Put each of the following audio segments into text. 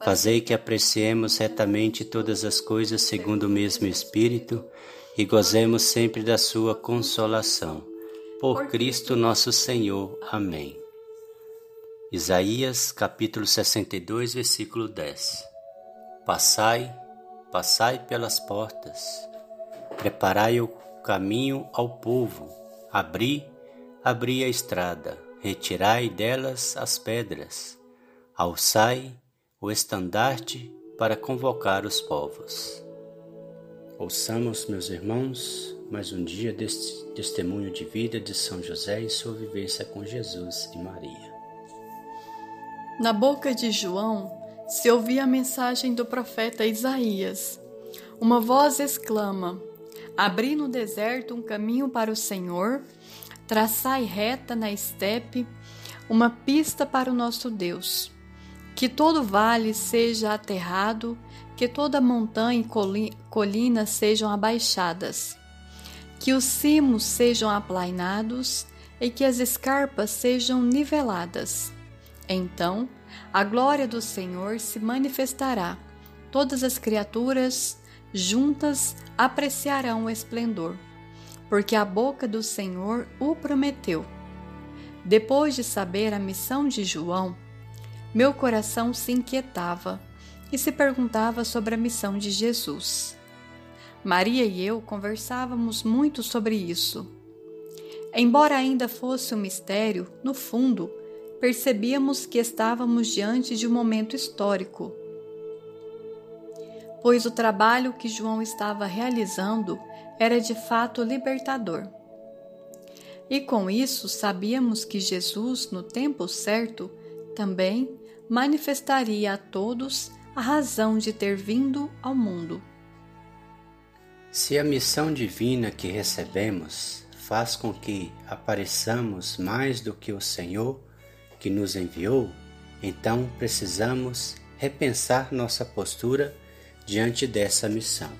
Fazei que apreciemos retamente todas as coisas segundo o mesmo Espírito e gozemos sempre da Sua consolação. Por Cristo nosso Senhor. Amém. Isaías capítulo 62, versículo 10 Passai, passai pelas portas, preparai o caminho ao povo, abri, abri a estrada, retirai delas as pedras, alçai, o estandarte para convocar os povos. Ouçamos, meus irmãos, mais um dia deste testemunho de vida de São José e sua vivência com Jesus e Maria. Na boca de João se ouvia a mensagem do profeta Isaías. Uma voz exclama: Abri no deserto um caminho para o Senhor, traçai reta na estepe uma pista para o nosso Deus. Que todo vale seja aterrado, que toda montanha e colina sejam abaixadas, que os cimos sejam aplainados e que as escarpas sejam niveladas. Então a glória do Senhor se manifestará, todas as criaturas juntas apreciarão o esplendor, porque a boca do Senhor o prometeu. Depois de saber a missão de João, meu coração se inquietava e se perguntava sobre a missão de Jesus. Maria e eu conversávamos muito sobre isso. Embora ainda fosse um mistério, no fundo, percebíamos que estávamos diante de um momento histórico, pois o trabalho que João estava realizando era de fato libertador. E com isso sabíamos que Jesus, no tempo certo, também manifestaria a todos a razão de ter vindo ao mundo. Se a missão divina que recebemos faz com que apareçamos mais do que o Senhor que nos enviou, então precisamos repensar nossa postura diante dessa missão.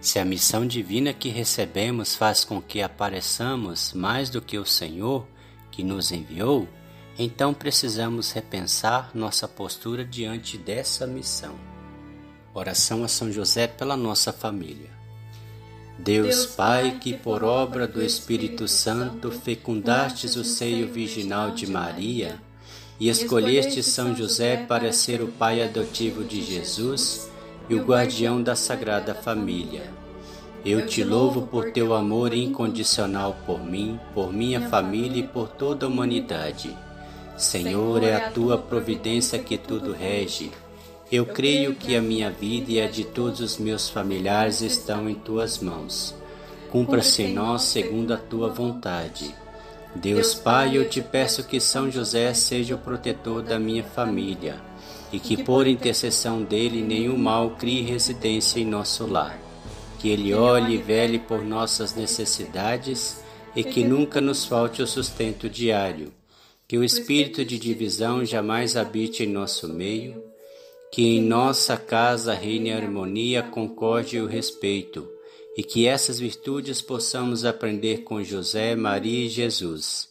Se a missão divina que recebemos faz com que apareçamos mais do que o Senhor que nos enviou, então precisamos repensar nossa postura diante dessa missão. Oração a São José pela nossa família. Deus Pai, que por obra do Espírito Santo fecundastes o seio virginal de Maria e escolheste São José para ser o pai adotivo de Jesus e o guardião da Sagrada Família. Eu te louvo por teu amor incondicional por mim, por minha família e por toda a humanidade. Senhor, é a tua providência que tudo rege. Eu creio que a minha vida e a de todos os meus familiares estão em tuas mãos. Cumpra-se em nós segundo a tua vontade. Deus Pai, eu te peço que São José seja o protetor da minha família e que por intercessão dele nenhum mal crie residência em nosso lar. Que ele olhe e vele por nossas necessidades e que nunca nos falte o sustento diário que o espírito de divisão jamais habite em nosso meio, que em nossa casa reine a harmonia, a concórdia e o respeito, e que essas virtudes possamos aprender com José, Maria e Jesus.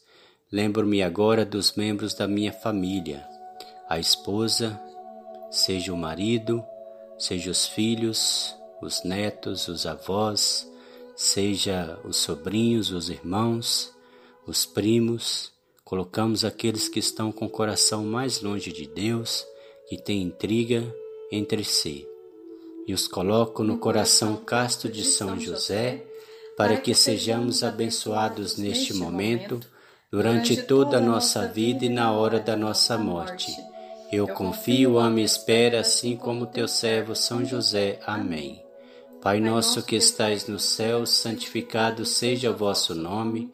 Lembro-me agora dos membros da minha família, a esposa, seja o marido, seja os filhos, os netos, os avós, seja os sobrinhos, os irmãos, os primos, Colocamos aqueles que estão com o coração mais longe de Deus, que têm intriga entre si, e os coloco no coração casto de São José, para que sejamos abençoados neste momento, durante toda a nossa vida e na hora da nossa morte. Eu confio, amo e espero, assim como teu servo São José. Amém. Pai nosso que estais no céu, santificado seja o vosso nome.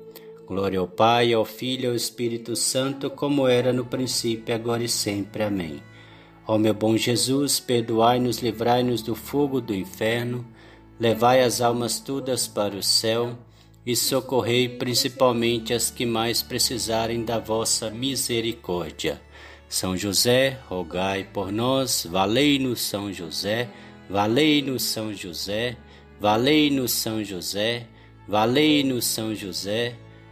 Glória ao Pai, ao Filho e ao Espírito Santo, como era no princípio, agora e sempre. Amém. Ó meu bom Jesus, perdoai-nos, livrai-nos do fogo do inferno, levai as almas todas para o céu e socorrei principalmente as que mais precisarem da vossa misericórdia. São José, rogai por nós, valei-nos São José, valei-nos São José, valei-nos São José, valei-nos São José,